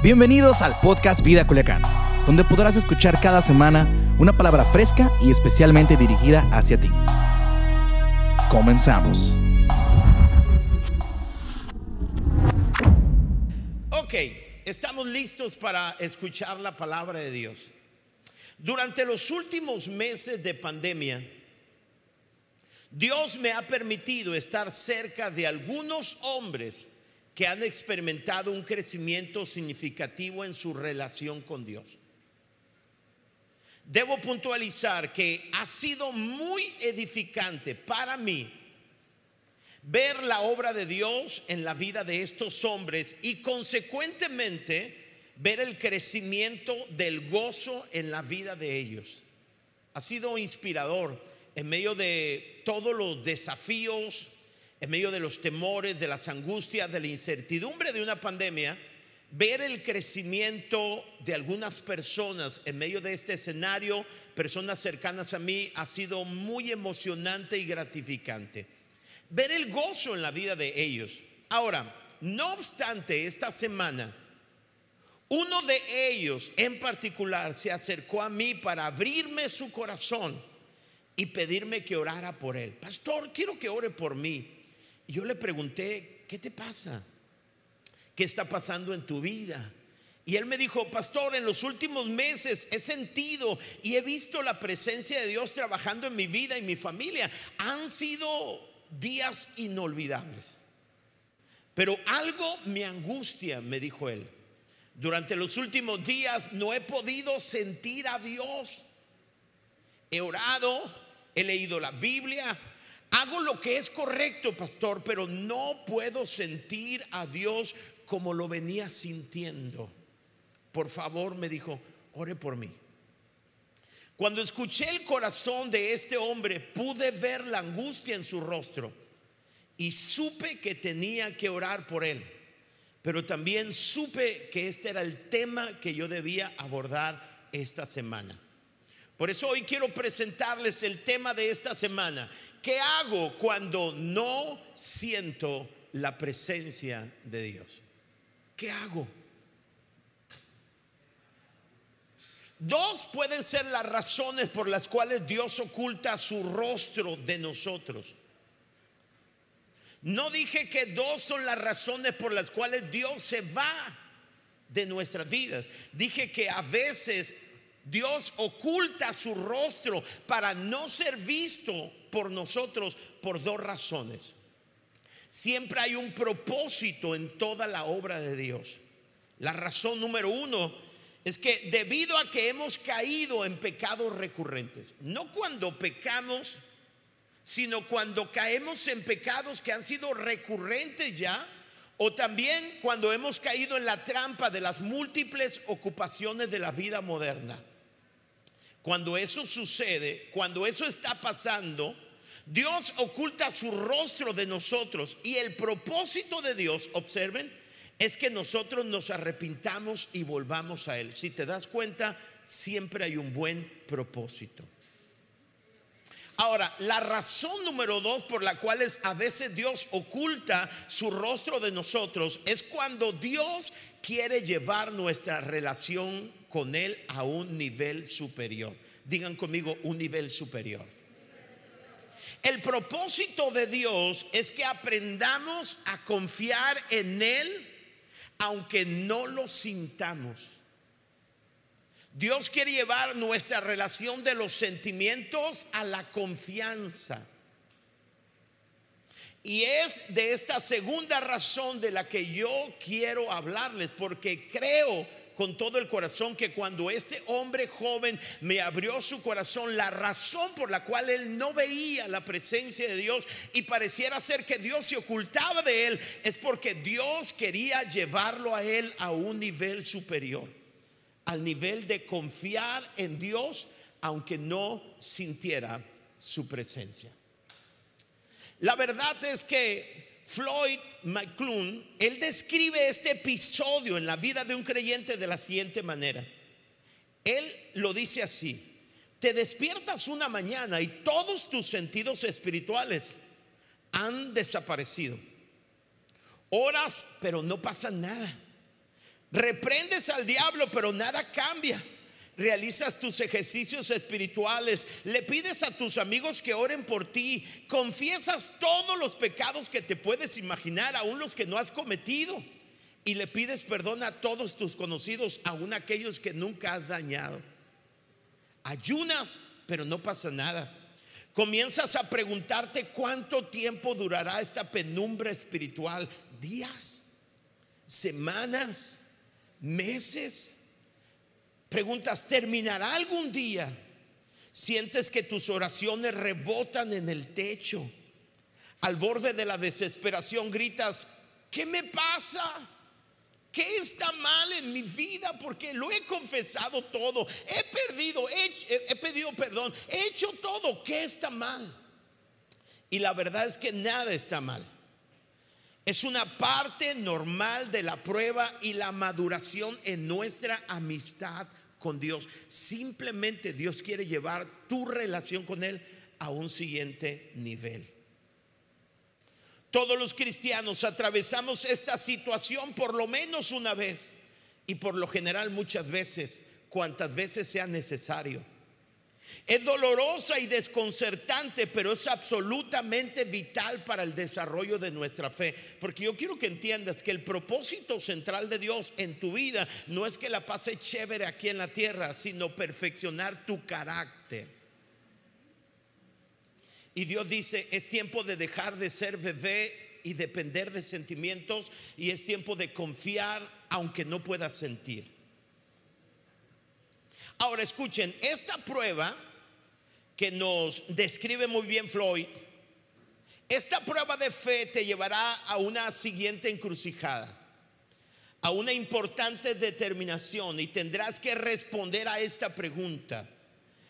Bienvenidos al podcast Vida Culiacán, donde podrás escuchar cada semana una palabra fresca y especialmente dirigida hacia ti. Comenzamos. Ok, estamos listos para escuchar la palabra de Dios. Durante los últimos meses de pandemia, Dios me ha permitido estar cerca de algunos hombres que han experimentado un crecimiento significativo en su relación con Dios. Debo puntualizar que ha sido muy edificante para mí ver la obra de Dios en la vida de estos hombres y consecuentemente ver el crecimiento del gozo en la vida de ellos. Ha sido inspirador en medio de todos los desafíos, en medio de los temores, de las angustias, de la incertidumbre de una pandemia, ver el crecimiento de algunas personas en medio de este escenario, personas cercanas a mí, ha sido muy emocionante y gratificante. Ver el gozo en la vida de ellos. Ahora, no obstante, esta semana, uno de ellos en particular se acercó a mí para abrirme su corazón y pedirme que orara por él. Pastor, quiero que ore por mí. Yo le pregunté, ¿qué te pasa? ¿Qué está pasando en tu vida? Y él me dijo, pastor, en los últimos meses he sentido y he visto la presencia de Dios trabajando en mi vida y mi familia. Han sido días inolvidables. Pero algo me angustia, me dijo él. Durante los últimos días no he podido sentir a Dios. He orado, he leído la Biblia, Hago lo que es correcto, pastor, pero no puedo sentir a Dios como lo venía sintiendo. Por favor, me dijo, ore por mí. Cuando escuché el corazón de este hombre, pude ver la angustia en su rostro y supe que tenía que orar por él. Pero también supe que este era el tema que yo debía abordar esta semana. Por eso hoy quiero presentarles el tema de esta semana. ¿Qué hago cuando no siento la presencia de Dios? ¿Qué hago? Dos pueden ser las razones por las cuales Dios oculta su rostro de nosotros. No dije que dos son las razones por las cuales Dios se va de nuestras vidas. Dije que a veces Dios oculta su rostro para no ser visto por nosotros por dos razones. Siempre hay un propósito en toda la obra de Dios. La razón número uno es que debido a que hemos caído en pecados recurrentes, no cuando pecamos, sino cuando caemos en pecados que han sido recurrentes ya, o también cuando hemos caído en la trampa de las múltiples ocupaciones de la vida moderna. Cuando eso sucede, cuando eso está pasando, Dios oculta su rostro de nosotros y el propósito de Dios, observen, es que nosotros nos arrepintamos y volvamos a Él. Si te das cuenta, siempre hay un buen propósito. Ahora, la razón número dos por la cual a veces Dios oculta su rostro de nosotros es cuando Dios quiere llevar nuestra relación con Él a un nivel superior. Digan conmigo, un nivel superior. El propósito de Dios es que aprendamos a confiar en Él aunque no lo sintamos. Dios quiere llevar nuestra relación de los sentimientos a la confianza. Y es de esta segunda razón de la que yo quiero hablarles, porque creo con todo el corazón que cuando este hombre joven me abrió su corazón, la razón por la cual él no veía la presencia de Dios y pareciera ser que Dios se ocultaba de él, es porque Dios quería llevarlo a él a un nivel superior, al nivel de confiar en Dios aunque no sintiera su presencia. La verdad es que Floyd McClune, él describe este episodio en la vida de un creyente de la siguiente manera. Él lo dice así, te despiertas una mañana y todos tus sentidos espirituales han desaparecido. Horas, pero no pasa nada. Reprendes al diablo, pero nada cambia. Realizas tus ejercicios espirituales, le pides a tus amigos que oren por ti, confiesas todos los pecados que te puedes imaginar, aún los que no has cometido, y le pides perdón a todos tus conocidos, aún aquellos que nunca has dañado. Ayunas, pero no pasa nada. Comienzas a preguntarte cuánto tiempo durará esta penumbra espiritual. Días, semanas, meses. Preguntas, ¿terminará algún día? Sientes que tus oraciones rebotan en el techo. Al borde de la desesperación gritas, ¿qué me pasa? ¿Qué está mal en mi vida? Porque lo he confesado todo. He perdido, he, pedido perdón. He hecho todo. ¿Qué está mal? Y la verdad es que nada está mal. Es una parte normal de la prueba y la maduración en nuestra amistad con Dios. Simplemente Dios quiere llevar tu relación con Él a un siguiente nivel. Todos los cristianos atravesamos esta situación por lo menos una vez y por lo general muchas veces, cuantas veces sea necesario. Es dolorosa y desconcertante, pero es absolutamente vital para el desarrollo de nuestra fe. Porque yo quiero que entiendas que el propósito central de Dios en tu vida no es que la pase chévere aquí en la tierra, sino perfeccionar tu carácter. Y Dios dice, es tiempo de dejar de ser bebé y depender de sentimientos y es tiempo de confiar aunque no puedas sentir. Ahora escuchen, esta prueba que nos describe muy bien Floyd, esta prueba de fe te llevará a una siguiente encrucijada, a una importante determinación y tendrás que responder a esta pregunta.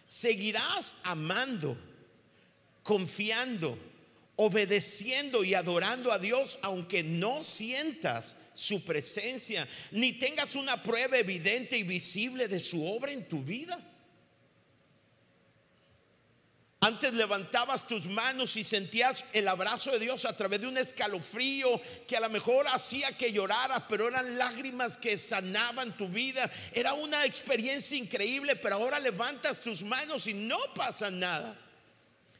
¿Seguirás amando, confiando, obedeciendo y adorando a Dios aunque no sientas su presencia, ni tengas una prueba evidente y visible de su obra en tu vida? Antes levantabas tus manos y sentías el abrazo de Dios a través de un escalofrío que a lo mejor hacía que lloraras, pero eran lágrimas que sanaban tu vida. Era una experiencia increíble, pero ahora levantas tus manos y no pasa nada.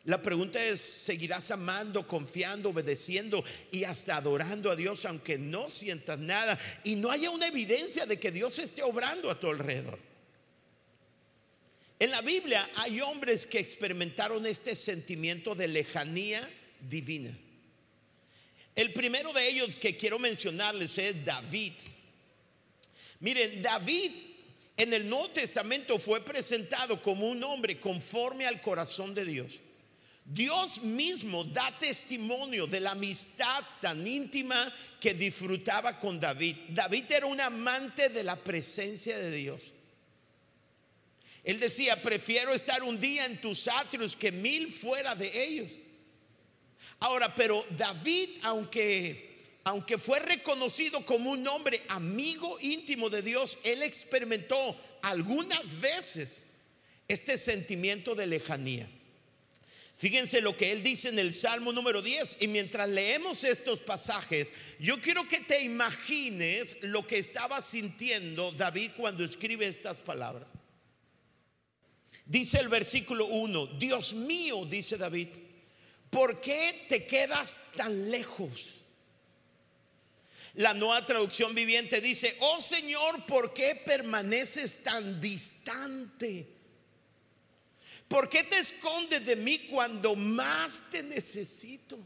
La pregunta es, ¿seguirás amando, confiando, obedeciendo y hasta adorando a Dios aunque no sientas nada y no haya una evidencia de que Dios esté obrando a tu alrededor? En la Biblia hay hombres que experimentaron este sentimiento de lejanía divina. El primero de ellos que quiero mencionarles es David. Miren, David en el Nuevo Testamento fue presentado como un hombre conforme al corazón de Dios. Dios mismo da testimonio de la amistad tan íntima que disfrutaba con David. David era un amante de la presencia de Dios. Él decía, prefiero estar un día en tus atrios que mil fuera de ellos. Ahora, pero David, aunque, aunque fue reconocido como un hombre amigo íntimo de Dios, él experimentó algunas veces este sentimiento de lejanía. Fíjense lo que él dice en el Salmo número 10. Y mientras leemos estos pasajes, yo quiero que te imagines lo que estaba sintiendo David cuando escribe estas palabras. Dice el versículo 1, Dios mío, dice David, ¿por qué te quedas tan lejos? La nueva traducción viviente dice, oh Señor, ¿por qué permaneces tan distante? ¿Por qué te escondes de mí cuando más te necesito?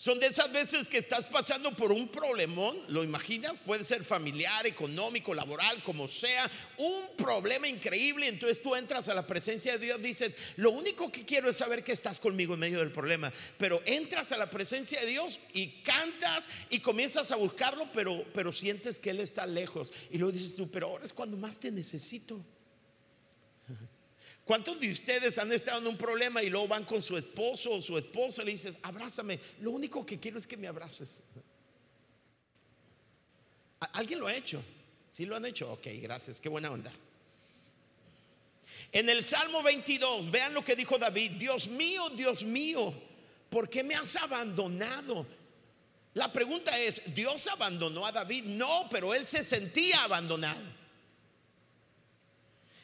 Son de esas veces que estás pasando por un problemón, ¿lo imaginas? Puede ser familiar, económico, laboral, como sea, un problema increíble. Entonces tú entras a la presencia de Dios, dices, lo único que quiero es saber que estás conmigo en medio del problema. Pero entras a la presencia de Dios y cantas y comienzas a buscarlo, pero, pero sientes que Él está lejos. Y luego dices tú, pero ahora es cuando más te necesito. ¿Cuántos de ustedes han estado en un problema y luego van con su esposo o su esposa y le dices, abrázame? Lo único que quiero es que me abraces. ¿Alguien lo ha hecho? ¿Sí lo han hecho? Ok, gracias, qué buena onda. En el Salmo 22, vean lo que dijo David, Dios mío, Dios mío, ¿por qué me has abandonado? La pregunta es, ¿Dios abandonó a David? No, pero él se sentía abandonado.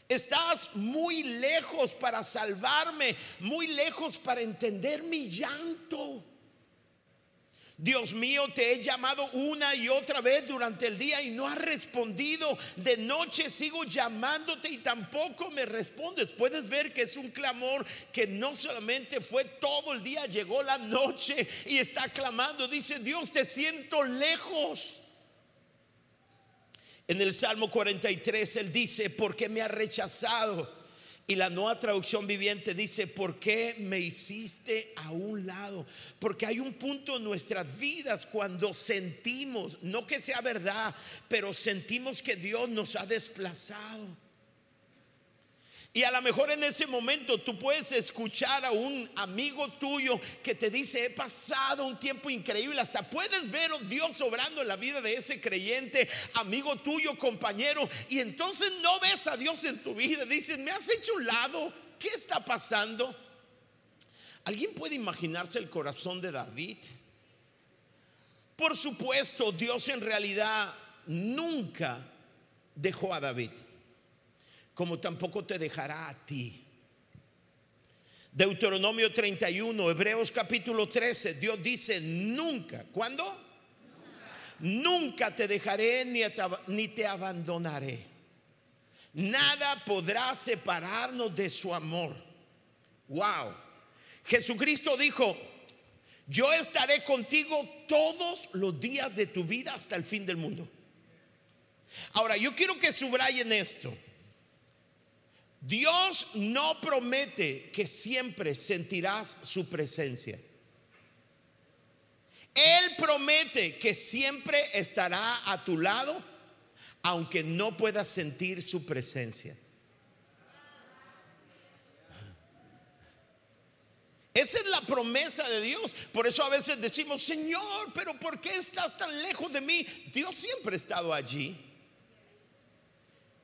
Estás muy lejos para salvarme, muy lejos para entender mi llanto. Dios mío, te he llamado una y otra vez durante el día y no has respondido. De noche sigo llamándote y tampoco me respondes. Puedes ver que es un clamor que no solamente fue todo el día, llegó la noche y está clamando. Dice, Dios, te siento lejos. En el Salmo 43 él dice, ¿por qué me ha rechazado? Y la nueva traducción viviente dice, ¿por qué me hiciste a un lado? Porque hay un punto en nuestras vidas cuando sentimos, no que sea verdad, pero sentimos que Dios nos ha desplazado. Y a lo mejor en ese momento tú puedes escuchar a un amigo tuyo que te dice, he pasado un tiempo increíble, hasta puedes ver a Dios obrando en la vida de ese creyente, amigo tuyo, compañero, y entonces no ves a Dios en tu vida, dices, me has hecho un lado, ¿qué está pasando? ¿Alguien puede imaginarse el corazón de David? Por supuesto, Dios en realidad nunca dejó a David como tampoco te dejará a ti. Deuteronomio 31, Hebreos capítulo 13, Dios dice, nunca, ¿cuándo? Nunca, te dejaré ni ni te abandonaré. Nada podrá separarnos de su amor. Wow. Jesucristo dijo, yo estaré contigo todos los días de tu vida hasta el fin del mundo. Ahora, yo quiero que subrayen esto. Dios no promete que siempre sentirás su presencia. Él promete que siempre estará a tu lado, aunque no puedas sentir su presencia. Esa es la promesa de Dios. Por eso a veces decimos, Señor, pero ¿por qué estás tan lejos de mí? Dios siempre ha estado allí.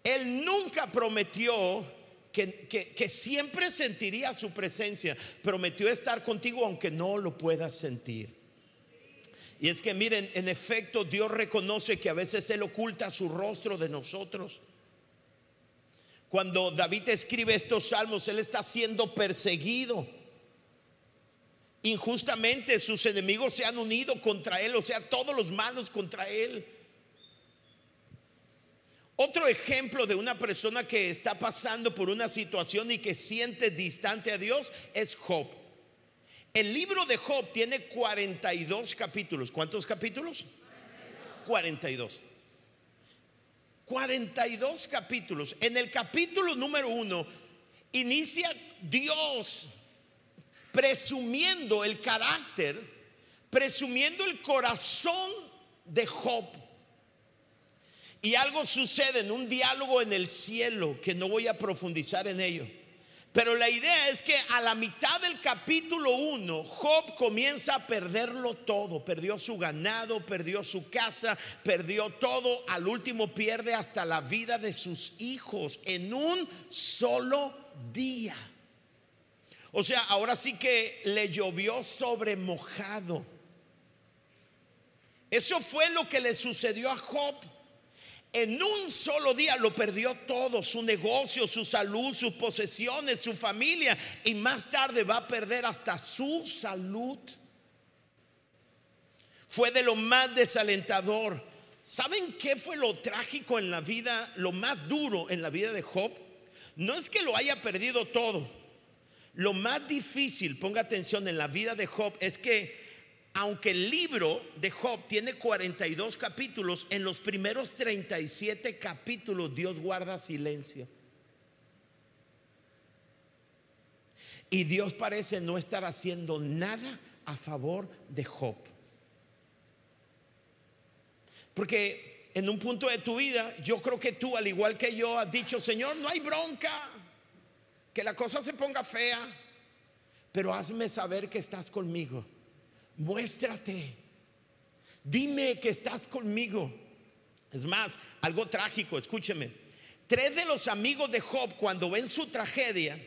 Él nunca prometió que, siempre sentiría su presencia, prometió estar contigo aunque no lo puedas sentir. Y es que miren, en efecto Dios reconoce que a veces Él oculta su rostro de nosotros. Cuando David escribe estos salmos, Él está siendo perseguido. Injustamente sus enemigos se han unido contra Él, o sea, todos los malos contra Él. Otro ejemplo de una persona que está pasando por una situación y que siente distante a Dios es Job. El libro de Job tiene 42 capítulos. ¿Cuántos capítulos? 42. 42 capítulos. En el capítulo número uno inicia Dios presumiendo el carácter, presumiendo el corazón de Job. Y algo sucede en un diálogo en el cielo que no voy a profundizar en ello. Pero la idea es que a la mitad del capítulo 1, Job comienza a perderlo todo. Perdió su ganado, perdió su casa, perdió todo. Al último pierde hasta la vida de sus hijos en un solo día. O sea, ahora sí que le llovió sobre mojado. Eso fue lo que le sucedió a Job. En un solo día lo perdió todo, su negocio, su salud, sus posesiones, su familia. Y más tarde va a perder hasta su salud. Fue de lo más desalentador. ¿Saben qué fue lo trágico en la vida, lo más duro en la vida de Job? No es que lo haya perdido todo. Lo más difícil, ponga atención, en la vida de Job es que aunque el libro de Job tiene 42 capítulos, en los primeros 37 capítulos Dios guarda silencio. Y Dios parece no estar haciendo nada a favor de Job. Porque en un punto de tu vida, yo creo que tú, al igual que yo, has dicho, Señor, no hay bronca, que la cosa se ponga fea, pero hazme saber que estás conmigo muéstrate. Dime que estás conmigo. Es más, algo trágico, escúcheme. Tres de los amigos de Job, cuando ven su tragedia,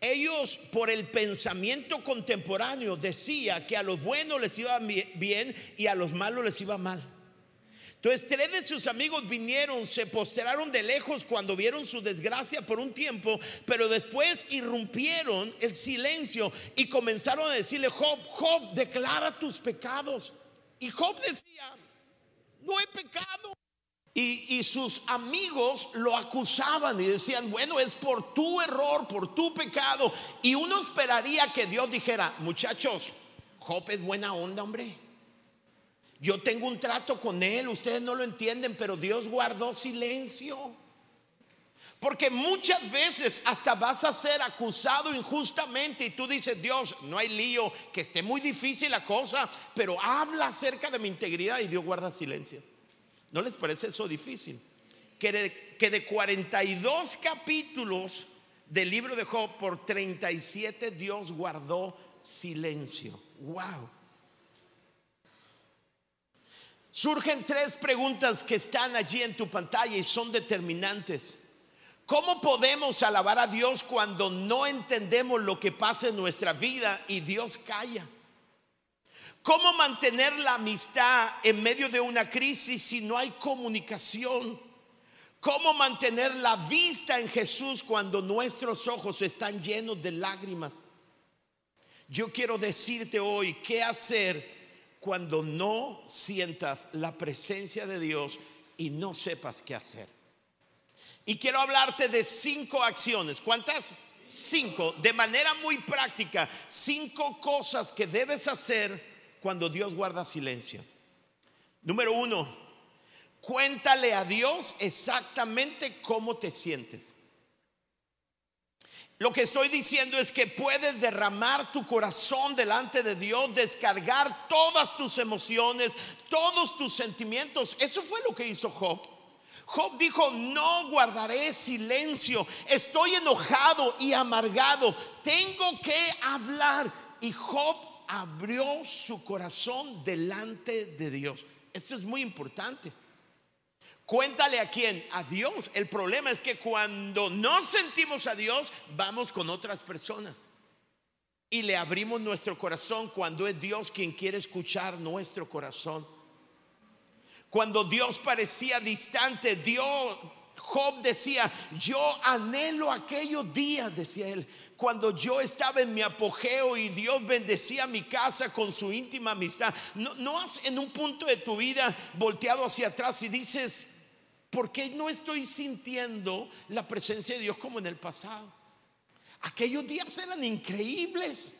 Ellos por el pensamiento contemporáneo decía que a los buenos les iba bien y a los malos les iba mal. Entonces tres de sus amigos vinieron, se posteraron de lejos cuando vieron su desgracia por un tiempo, pero después irrumpieron el silencio y comenzaron a decirle, Job, Job, declara tus pecados. Y Job decía, no he pecado. Y, sus amigos lo acusaban y decían, bueno, es por tu error, por tu pecado. Y uno esperaría que Dios dijera, muchachos, Job es buena onda, hombre. Yo tengo un trato con él, ustedes no lo entienden, pero Dios guardó silencio. Porque muchas veces hasta vas a ser acusado injustamente y tú dices, Dios, no hay lío, que esté muy difícil la cosa, pero habla acerca de mi integridad y Dios guarda silencio. ¿No les parece eso difícil? Que de, que de 42 capítulos del libro de Job, por 37 Dios guardó silencio. ¡Wow! Surgen tres preguntas que están allí en tu pantalla y son determinantes. ¿Cómo podemos alabar a Dios cuando no entendemos lo que pasa en nuestra vida y Dios calla? ¿Cómo mantener la amistad en medio de una crisis si no hay comunicación? ¿Cómo mantener la vista en Jesús cuando nuestros ojos están llenos de lágrimas? Yo quiero decirte hoy qué hacer cuando no sientas la presencia de Dios y no sepas qué hacer. Y quiero hablarte de cinco acciones. ¿Cuántas? Cinco. De manera muy práctica. Cinco cosas que debes hacer cuando Dios guarda silencio. Número uno, cuéntale a Dios exactamente cómo te sientes. Lo que estoy diciendo es que puedes derramar tu corazón delante de Dios, descargar todas tus emociones, todos tus sentimientos. Eso fue lo que hizo Job. Job dijo, no guardaré silencio, estoy enojado y amargado, tengo que hablar. Y Job abrió su corazón delante de Dios. Esto es muy importante. Cuéntale a quién, a Dios. El problema es que cuando no sentimos a Dios, vamos con otras personas. Y le abrimos nuestro corazón cuando es Dios quien quiere escuchar nuestro corazón. Cuando Dios parecía distante, Dios, Job decía, yo anhelo aquellos días, decía él, cuando yo estaba en mi apogeo y Dios bendecía mi casa con su íntima amistad. No, no has en un punto de tu vida volteado hacia atrás y dices, ¿por qué no estoy sintiendo la presencia de Dios como en el pasado? Aquellos días eran increíbles.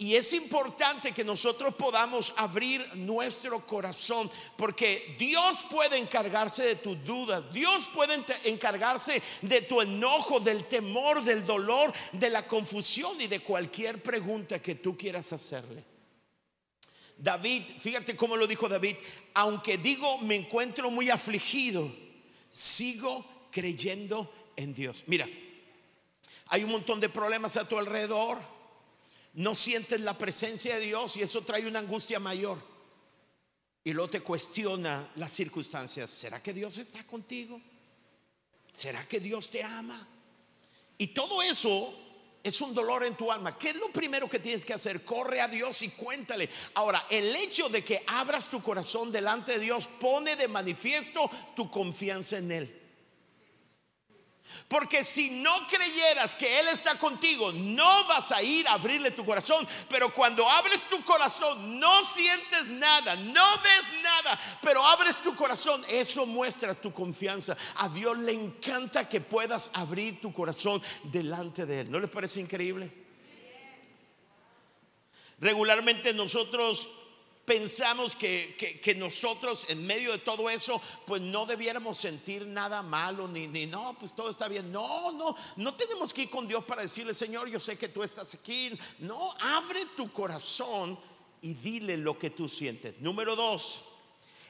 Y es importante que nosotros podamos abrir nuestro corazón, porque Dios puede encargarse de tus dudas, Dios puede encargarse de tu enojo, del temor, del dolor, de la confusión y de cualquier pregunta que tú quieras hacerle. David, fíjate cómo lo dijo David, aunque digo me encuentro muy afligido, sigo creyendo en Dios. Mira, hay un montón de problemas a tu alrededor no sientes la presencia de Dios y eso trae una angustia mayor. Y luego te cuestiona las circunstancias. ¿Será que Dios está contigo? ¿Será que Dios te ama? Y todo eso es un dolor en tu alma. ¿Qué es lo primero que tienes que hacer? Corre a Dios y cuéntale. Ahora, el hecho de que abras tu corazón delante de Dios pone de manifiesto tu confianza en Él. Porque si no creyeras que Él está contigo, no vas a ir a abrirle tu corazón. Pero cuando abres tu corazón, no sientes nada, no ves nada, pero abres tu corazón, eso muestra tu confianza. A Dios le encanta que puedas abrir tu corazón delante de Él. ¿No les parece increíble? Regularmente nosotros pensamos que, nosotros en medio de todo eso, pues no debiéramos sentir nada malo, ni, ni no, pues todo está bien. No, no, no tenemos que ir con Dios para decirle, Señor, yo sé que tú estás aquí. No, abre tu corazón y dile lo que tú sientes. Número dos,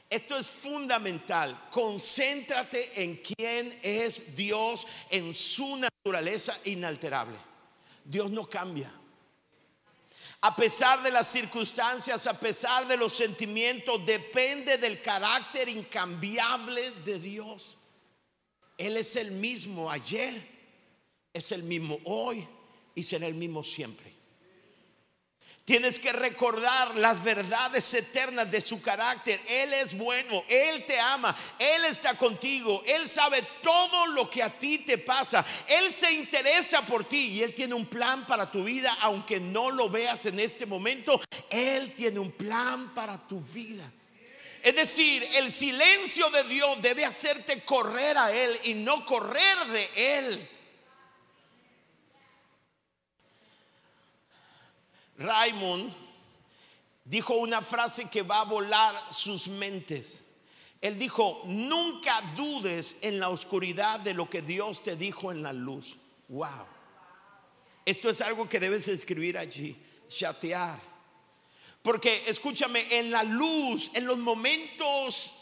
esto es fundamental. Concéntrate en quién es Dios, en su naturaleza inalterable. Dios no cambia a pesar de las circunstancias, a pesar de los sentimientos, depende del carácter incambiable de Dios. Él es el mismo ayer, es el mismo hoy y será el mismo siempre. Tienes que recordar las verdades eternas de su carácter. Él es bueno, Él te ama, Él está contigo, Él sabe todo lo que a ti te pasa. Él se interesa por ti y Él tiene un plan para tu vida, aunque no lo veas en este momento. Él tiene un plan para tu vida. Es decir, el silencio de Dios debe hacerte correr a Él y no correr de Él. Raymond dijo una frase que va a volar sus mentes. Él dijo, nunca dudes en la oscuridad de lo que Dios te dijo en la luz. Wow. Esto es algo que debes escribir allí, chatear. Porque escúchame, en la luz, en los momentos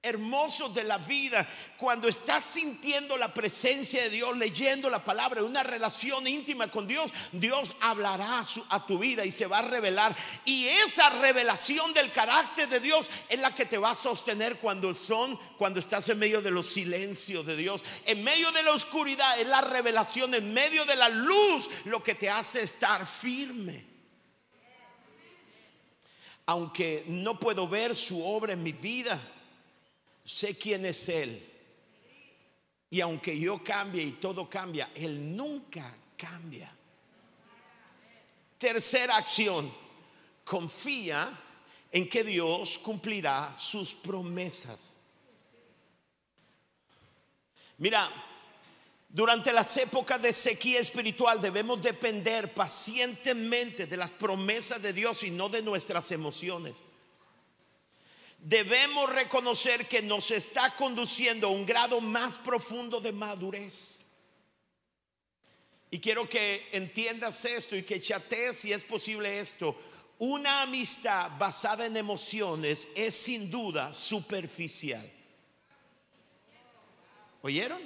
hermosos de la vida, cuando estás sintiendo la presencia de Dios, leyendo la palabra, una relación íntima con Dios, Dios hablará a, tu vida y se va a revelar. Y esa revelación del carácter de Dios es la que te va a sostener cuando son, cuando estás en medio de los silencios de Dios, en medio de la oscuridad, es la revelación, en medio de la luz, lo que te hace estar firme. Aunque no puedo ver su obra en mi vida, sé quién es Él. Y aunque yo cambie y todo cambia, Él nunca cambia. Tercera acción, confía en que Dios cumplirá sus promesas. Mira, durante las épocas de sequía espiritual debemos depender pacientemente de las promesas de Dios y no de nuestras emociones debemos reconocer que nos está conduciendo a un grado más profundo de madurez. Y quiero que entiendas esto y que chatees si es posible esto. Una amistad basada en emociones es sin duda superficial. ¿Oyeron?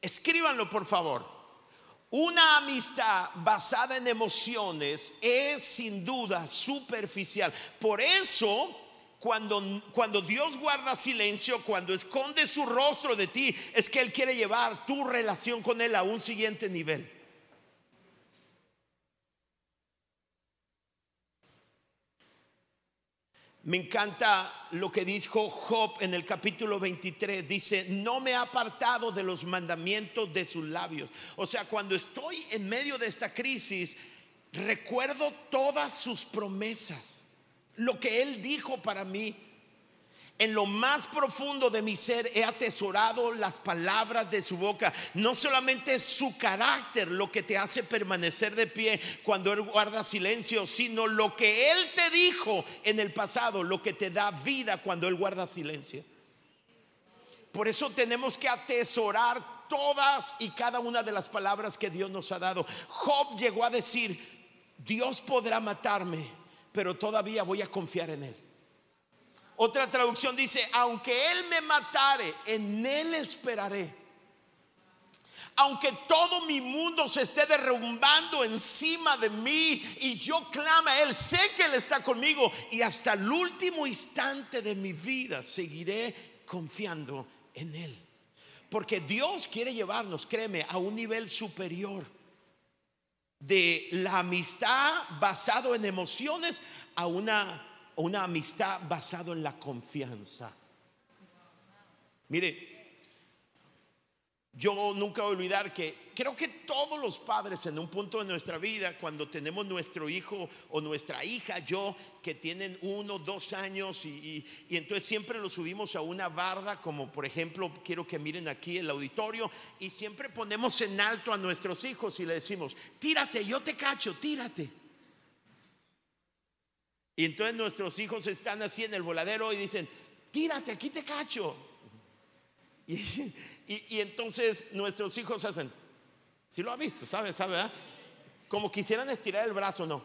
Escríbanlo por favor. Una amistad basada en emociones es sin duda superficial. Por eso, cuando, cuando, Dios guarda silencio, cuando esconde su rostro de ti, es que Él quiere llevar tu relación con Él a un siguiente nivel. Me encanta lo que dijo Job en el capítulo 23. Dice, no me ha apartado de los mandamientos de sus labios. O sea, cuando estoy en medio de esta crisis, recuerdo todas sus promesas. Lo que Él dijo para mí en lo más profundo de mi ser he atesorado las palabras de su boca. No solamente es su carácter lo que te hace permanecer de pie cuando Él guarda silencio, sino lo que Él te dijo en el pasado, lo que te da vida cuando Él guarda silencio. Por eso tenemos que atesorar todas y cada una de las palabras que Dios nos ha dado. Job llegó a decir, Dios podrá matarme, pero todavía voy a confiar en Él. Otra traducción dice, aunque Él me matare, en Él esperaré. Aunque todo mi mundo se esté derrumbando encima de mí y yo clama a Él, sé que Él está conmigo y hasta el último instante de mi vida seguiré confiando en Él. Porque Dios quiere llevarnos, créeme, a un nivel superior de la amistad basado en emociones a una una amistad basado en la confianza. Mire, yo nunca voy a olvidar que creo que todos los padres en un punto de nuestra vida, cuando tenemos nuestro hijo o nuestra hija, yo, que tienen uno, dos años, y, y, entonces siempre lo subimos a una barda, como por ejemplo, quiero que miren aquí el auditorio, y siempre ponemos en alto a nuestros hijos y le decimos, tírate, yo te cacho, tírate. Y entonces nuestros hijos están así en el voladero y dicen, tírate, aquí te cacho. Y, entonces nuestros hijos hacen, si lo ha visto, ¿sabes? ¿Sabe? Como quisieran estirar el brazo, no,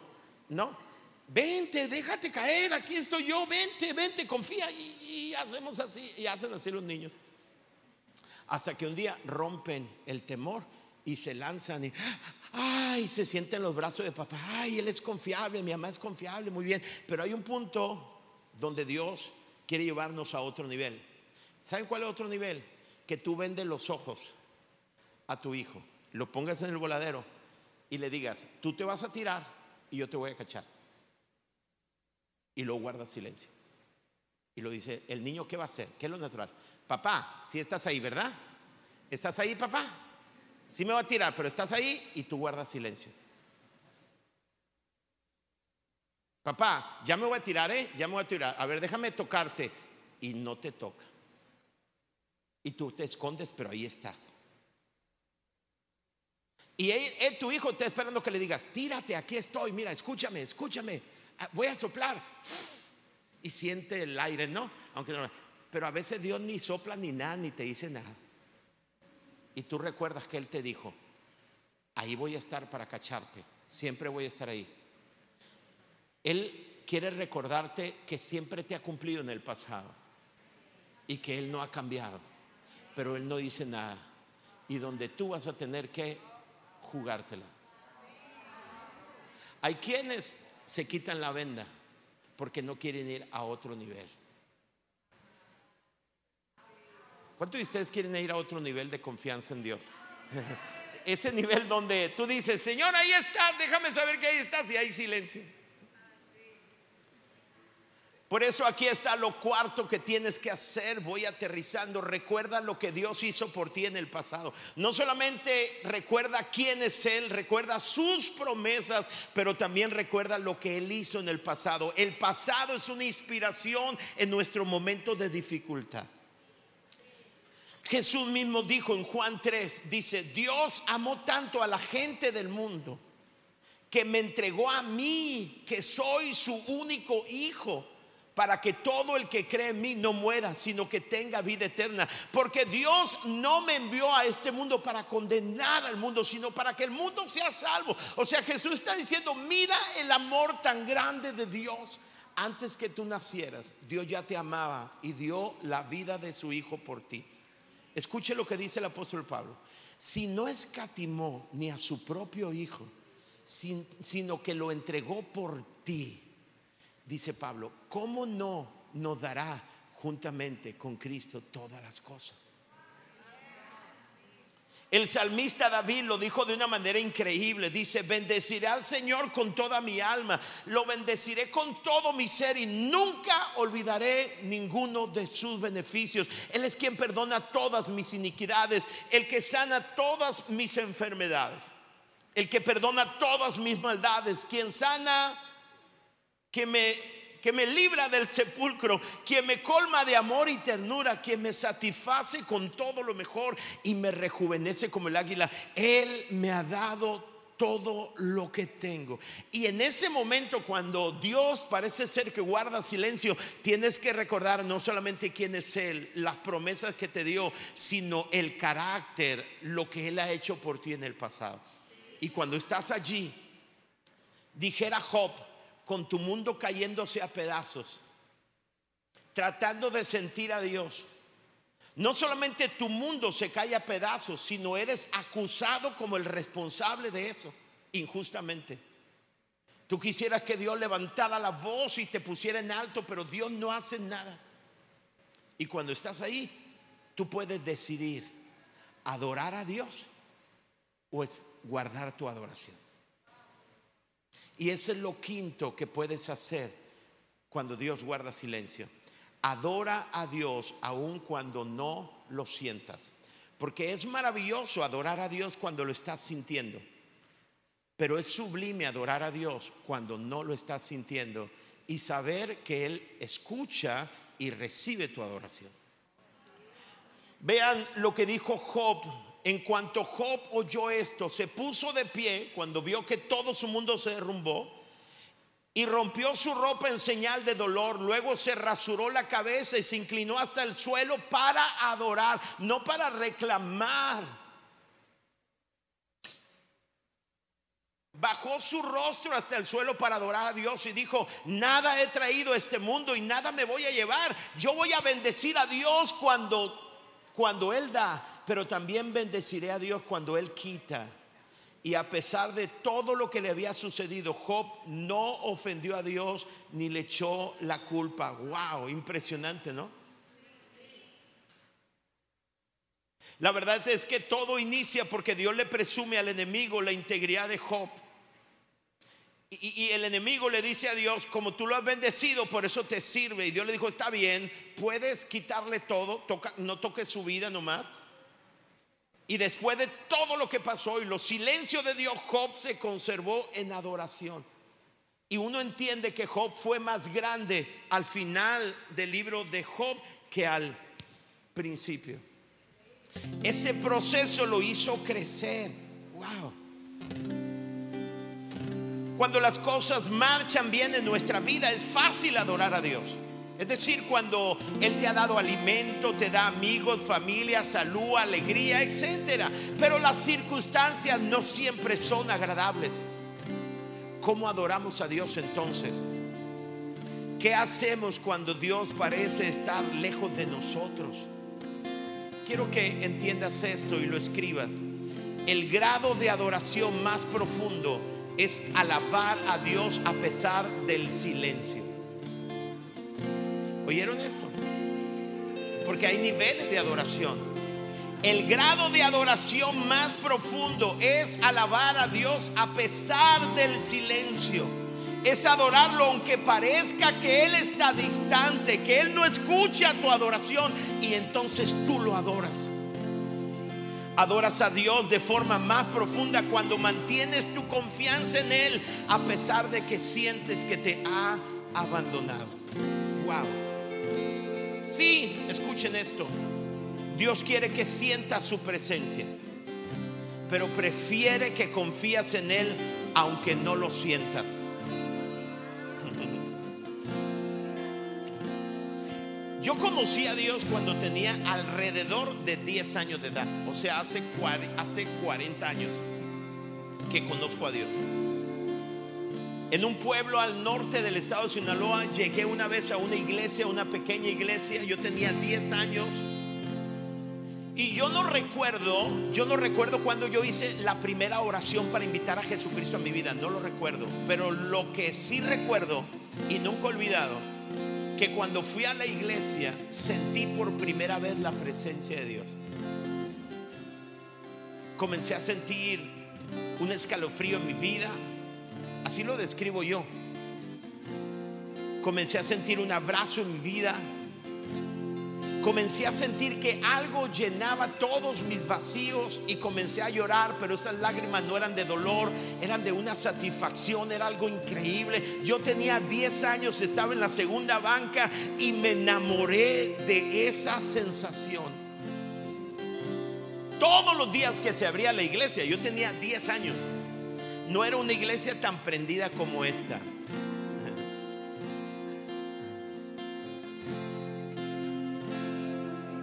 no. Vente, déjate caer, aquí estoy yo, vente, vente, confía. Y, y hacemos así, y hacen así los niños. Hasta que un día rompen el temor y se lanzan y, ay, se siente en los brazos de papá, ay, él es confiable, mi mamá es confiable, muy bien, pero hay un punto donde Dios quiere llevarnos a otro nivel. ¿Saben cuál es otro nivel? Que tú vendes los ojos a tu hijo. lo pongas en el voladero y le digas, tú te vas a tirar y yo te voy a cachar. Y luego guarda silencio. Y lo dice, el niño, ¿qué va a hacer? ¿Qué es lo natural? Papá, si estás ahí, ¿verdad? ¿Estás ahí, papá? Sí me va a tirar, pero estás ahí y tú guardas silencio. Papá, ya me voy a tirar, ¿eh? Ya me voy a tirar. A ver, déjame tocarte. Y no te toca. Y tú te escondes, pero ahí estás. Y tu hijo está esperando que le digas, tírate, aquí estoy, mira, escúchame, escúchame, ah, voy a soplar. Y siente el aire, ¿no? Aunque no, pero a veces Dios ni sopla ni nada, ni te dice nada. Y tú recuerdas que Él te dijo, ahí voy a estar para cacharte, siempre voy a estar ahí. Él quiere recordarte que siempre te ha cumplido en el pasado y que Él no ha cambiado, pero Él no dice nada. Y donde tú vas a tener que jugártela. Hay quienes se quitan la venda porque no quieren ir a otro nivel. ¿Cuántos de ustedes quieren ir a otro nivel de confianza en Dios? Ese nivel donde tú dices, Señor, ahí estás, déjame saber que ahí estás y hay silencio. Por eso aquí está lo cuarto que tienes que hacer. Voy aterrizando. Recuerda lo que Dios hizo por ti en el pasado. No solamente recuerda quién es Él, recuerda sus promesas, pero también recuerda lo que Él hizo en el pasado. El pasado es una inspiración en nuestro momento de dificultad. Jesús mismo dijo en Juan 3, dice, Dios amó tanto a la gente del mundo que me entregó a mí, que soy su único hijo para que todo el que cree en mí no muera, sino que tenga vida eterna. Porque Dios no me envió a este mundo para condenar al mundo, sino para que el mundo sea salvo. O sea, Jesús está diciendo, mira el amor tan grande de Dios. Antes que tú nacieras, Dios ya te amaba y dio la vida de su Hijo por ti. Escuche lo que dice el apóstol Pablo. Si no escatimó ni a su propio Hijo, sino que lo entregó por ti dice Pablo, ¿cómo no nos dará juntamente con Cristo todas las cosas? El salmista David lo dijo de una manera increíble. Dice, bendeciré al Señor con toda mi alma, lo bendeciré con todo mi ser y nunca olvidaré ninguno de sus beneficios. Él es quien perdona todas mis iniquidades, el que sana todas mis enfermedades, el que perdona todas mis maldades, quien sana que me, que me libra del sepulcro, quien me colma de amor y ternura, quien me satisface con todo lo mejor y me rejuvenece como el águila. Él me ha dado todo lo que tengo. Y en ese momento cuando Dios parece ser que guarda silencio, tienes que recordar no solamente quién es Él, las promesas que te dio, sino el carácter, lo que Él ha hecho por ti en el pasado. Y cuando estás allí, dijera Job, con tu mundo cayéndose a pedazos, tratando de sentir a Dios. No solamente tu mundo se cae a pedazos, sino eres acusado como el responsable de eso, injustamente. Tú quisieras que Dios levantara la voz y te pusiera en alto, pero Dios no hace nada. Y cuando estás ahí, tú puedes decidir adorar a Dios o es guardar tu adoración. Y ese es lo quinto que puedes hacer cuando Dios guarda silencio. Adora a Dios aun cuando no lo sientas. Porque es maravilloso adorar a Dios cuando lo estás sintiendo. Pero es sublime adorar a Dios cuando no lo estás sintiendo y saber que Él escucha y recibe tu adoración. Vean lo que dijo Job en cuanto Job oyó esto, se puso de pie cuando vio que todo su mundo se derrumbó y rompió su ropa en señal de dolor. Luego se rasuró la cabeza y se inclinó hasta el suelo para adorar, no para reclamar. Bajó su rostro hasta el suelo para adorar a Dios y dijo, nada he traído a este mundo y nada me voy a llevar. Yo voy a bendecir a Dios cuando cuando Él da, pero también bendeciré a Dios cuando Él quita. Y a pesar de todo lo que le había sucedido, Job no ofendió a Dios ni le echó la culpa. Wow, impresionante, ¿no? La verdad es que todo inicia porque Dios le presume al enemigo la integridad de Job. Y, el enemigo le dice a Dios, como tú lo has bendecido, por eso te sirve. Y Dios le dijo, está bien, puedes quitarle todo, no toques su vida nomás. Y después de todo lo que pasó y los silencios de Dios, Job se conservó en adoración. Y uno entiende que Job fue más grande al final del libro de Job que al principio. Ese proceso lo hizo crecer. Wow. Cuando las cosas marchan bien en nuestra vida es fácil adorar a Dios. Es decir, cuando Él te ha dado alimento, te da amigos, familia, salud, alegría, etc. Pero las circunstancias no siempre son agradables. ¿Cómo adoramos a Dios entonces? ¿Qué hacemos cuando Dios parece estar lejos de nosotros? Quiero que entiendas esto y lo escribas. El grado de adoración más profundo es alabar a Dios a pesar del silencio. ¿Oyeron esto? Porque hay niveles de adoración. El grado de adoración más profundo es alabar a Dios a pesar del silencio. Es adorarlo aunque parezca que Él está distante, que Él no escucha tu adoración y entonces tú lo adoras. Adoras a Dios de forma más profunda cuando mantienes tu confianza en Él a pesar de que sientes que te ha abandonado. Wow. Sí, escuchen esto. Dios quiere que sientas su presencia, pero prefiere que confías en Él aunque no lo sientas. Yo conocí a Dios cuando tenía alrededor de 10 años de edad, o sea, hace, hace 40 años que conozco a Dios. En un pueblo al norte del estado de Sinaloa llegué una vez a una iglesia, una pequeña iglesia, yo tenía 10 años. Y yo no recuerdo, yo no recuerdo cuando yo hice la primera oración para invitar a Jesucristo a mi vida, no lo recuerdo. Pero lo que sí recuerdo y nunca olvidado que cuando fui a la iglesia sentí por primera vez la presencia de Dios. Comencé a sentir un escalofrío en mi vida, así lo describo yo. Comencé a sentir un abrazo en mi vida, comencé a sentir que algo llenaba todos mis vacíos y comencé a llorar, pero esas lágrimas no eran de dolor, eran de una satisfacción, era algo increíble. Yo tenía 10 años, estaba en la segunda banca y me enamoré de esa sensación. Todos los días que se abría la iglesia, yo tenía 10 años, no era una iglesia tan prendida como esta.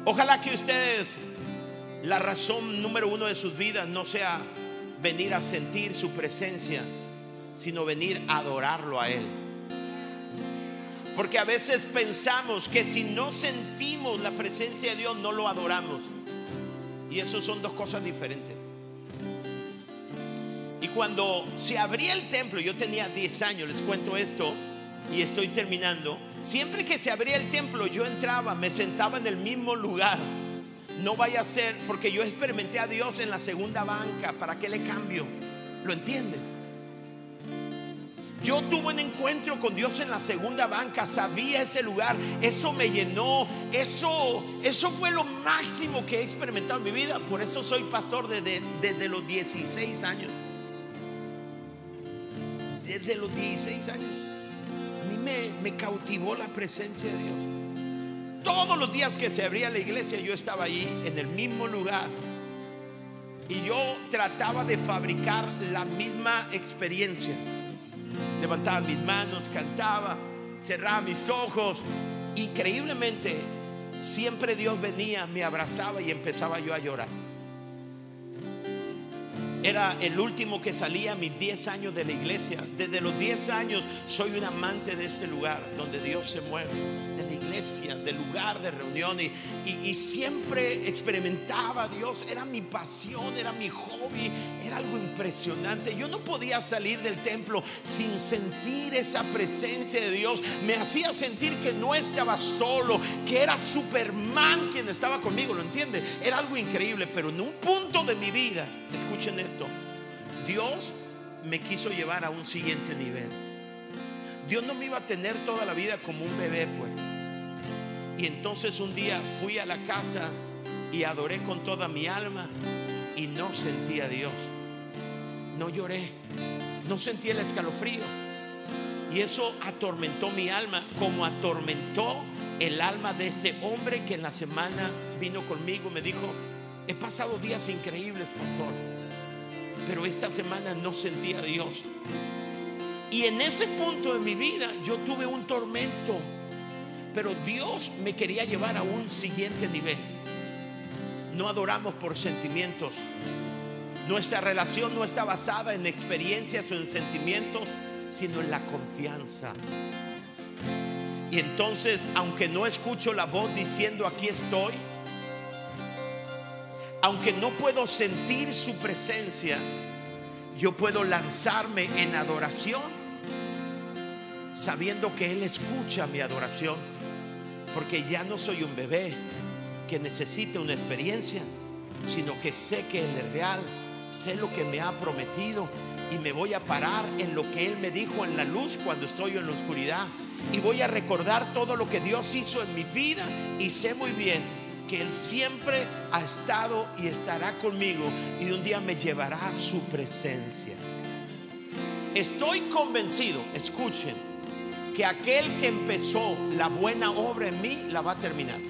Ojalá que ustedes, la razón número uno de sus vidas no sea venir a sentir su presencia, sino venir a adorarlo a Él. Porque a veces pensamos que si no sentimos la presencia de Dios, no lo adoramos. Y eso son dos cosas diferentes. Y cuando se abría el templo, yo tenía 10 años, les cuento esto, y estoy terminando, siempre que se abría el templo yo entraba, me sentaba en el mismo lugar. No vaya a ser, porque yo experimenté a Dios en la segunda banca, ¿para qué le cambio? ¿Lo entiendes? Yo tuve un encuentro con Dios en la segunda banca, sabía ese lugar, eso me llenó, eso, eso fue lo máximo que he experimentado en mi vida. Por eso soy pastor desde, desde los 16 años. Desde los 16 años me, cautivó la presencia de Dios. Todos los días que se abría la iglesia yo estaba ahí en el mismo lugar. Y yo trataba de fabricar la misma experiencia. Levantaba mis manos, cantaba, cerraba mis ojos. Increíblemente, siempre Dios venía, me abrazaba y empezaba yo a llorar. Era el último que salía a mis 10 años de la iglesia. Desde los 10 años soy un amante de este lugar donde Dios se mueve, de lugar de reunión y, y siempre experimentaba a Dios. Era mi pasión, era mi hobby, era algo impresionante. Yo no podía salir del templo sin sentir esa presencia de Dios. Me hacía sentir que no estaba solo, que era Superman quien estaba conmigo, ¿lo entiende? Era algo increíble, pero en un punto de mi vida, escuchen esto, Dios me quiso llevar a un siguiente nivel. Dios no me iba a tener toda la vida como un bebé, pues. Y entonces un día fui a la casa y adoré con toda mi alma y no sentí a Dios. No lloré, no sentí el escalofrío. Y eso atormentó mi alma como atormentó el alma de este hombre que en la semana vino conmigo, me dijo, he pasado días increíbles, pastor, pero esta semana no sentí a Dios. Y en ese punto de mi vida yo tuve un tormento, pero Dios me quería llevar a un siguiente nivel. No adoramos por sentimientos. Nuestra relación no está basada en experiencias o en sentimientos, sino en la confianza. Y entonces, aunque no escucho la voz diciendo aquí estoy, aunque no puedo sentir su presencia, yo puedo lanzarme en adoración, sabiendo que Él escucha mi adoración, porque ya no soy un bebé que necesita una experiencia, sino que sé que Él es real, sé lo que me ha prometido y me voy a parar en lo que Él me dijo en la luz cuando estoy en la oscuridad. Y voy a recordar todo lo que Dios hizo en mi vida y sé muy bien que Él siempre ha estado y estará conmigo y un día me llevará a su presencia. Estoy convencido, escuchen, que aquel que empezó la buena obra en mí la va a terminar.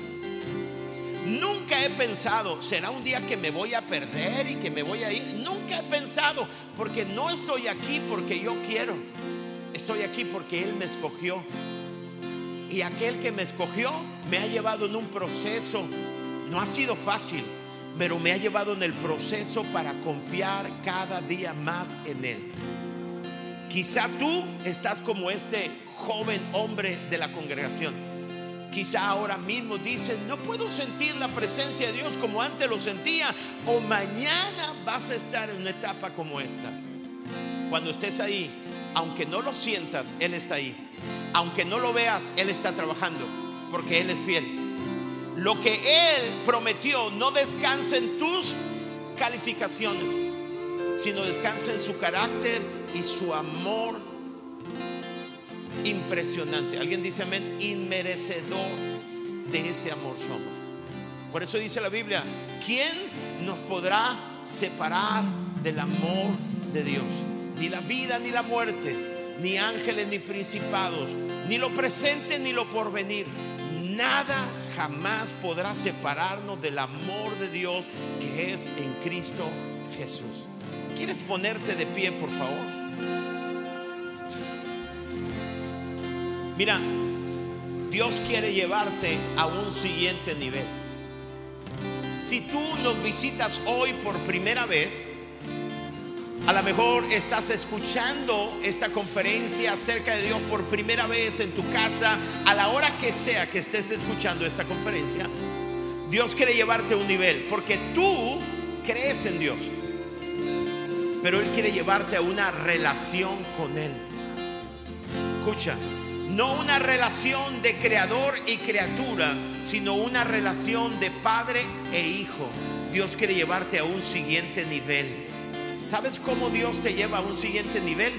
Nunca he pensado, será un día que me voy a perder y que me voy a ir. Nunca he pensado, porque no estoy aquí porque yo quiero. Estoy aquí porque Él me escogió. Y aquel que me escogió me ha llevado en un proceso. No ha sido fácil, pero me ha llevado en el proceso para confiar cada día más en Él. Quizá tú estás como este joven hombre de la congregación Quizá ahora mismo dicen, no puedo sentir la presencia de Dios como antes lo sentía. O mañana vas a estar en una etapa como esta. Cuando estés ahí, aunque no lo sientas, Él está ahí. Aunque no lo veas, Él está trabajando. Porque Él es fiel. Lo que Él prometió no descansa en tus calificaciones, sino descansa en su carácter y su amor impresionante. Alguien dice amén, inmerecedor de ese amor somos. Por eso dice la Biblia, ¿quién nos podrá separar del amor de Dios? Ni la vida ni la muerte, ni ángeles ni principados, ni lo presente ni lo porvenir. Nada jamás podrá separarnos del amor de Dios que es en Cristo Jesús. ¿Quieres ponerte de pie, por favor? Mira, Dios quiere llevarte a un siguiente nivel. Si tú nos visitas hoy por primera vez, a lo mejor estás escuchando esta conferencia acerca de Dios por primera vez en tu casa, a la hora que sea que estés escuchando esta conferencia. Dios quiere llevarte a un nivel, porque tú crees en Dios, pero Él quiere llevarte a una relación con Él. Escucha, no una relación de creador y criatura, sino una relación de padre e hijo. Dios quiere llevarte a un siguiente nivel. ¿Sabes cómo Dios te lleva a un siguiente nivel?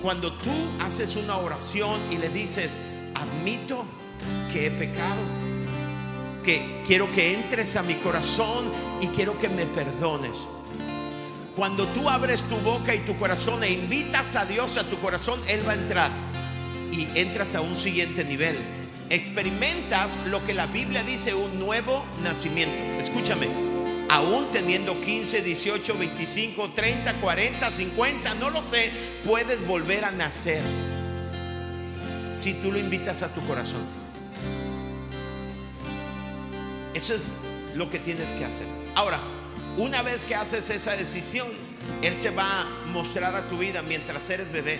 Cuando tú haces una oración y le dices, admito que he pecado, que quiero que entres a mi corazón y quiero que me perdones. Cuando tú abres tu boca y tu corazón e invitas a Dios a tu corazón, Él va a entrar y entras a un siguiente nivel. Experimentas lo que la Biblia dice, un nuevo nacimiento. Escúchame, aún teniendo 15, 18, 25, 30, 40, 50, no lo sé, puedes volver a nacer si tú lo invitas a tu corazón. Eso es lo que tienes que hacer. Ahora, una vez que haces esa decisión, Él se va a mostrar a tu vida mientras eres bebé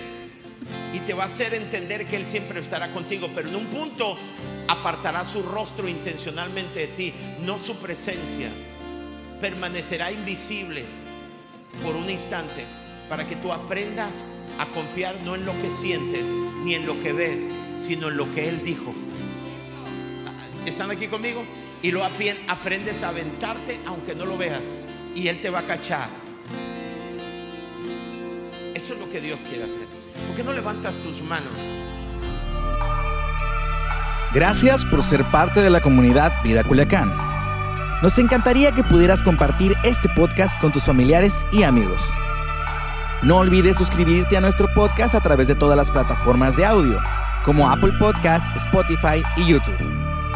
y te va a hacer entender que Él siempre estará contigo. Pero en un punto apartará su rostro intencionalmente de ti, no su presencia. Permanecerá invisible por un instante para que tú aprendas a confiar no en lo que sientes ni en lo que ves, sino en lo que Él dijo. ¿Están aquí conmigo? Y lo aprendes a aventarte aunque no lo veas. Y Él te va a cachar. Eso es lo que Dios quiere hacer. ¿Por qué no levantas tus manos? Gracias por ser parte de la comunidad Vida Culiacán. Nos encantaría que pudieras compartir este podcast con tus familiares y amigos. No olvides suscribirte a nuestro podcast a través de todas las plataformas de audio, como Apple Podcasts, Spotify y YouTube.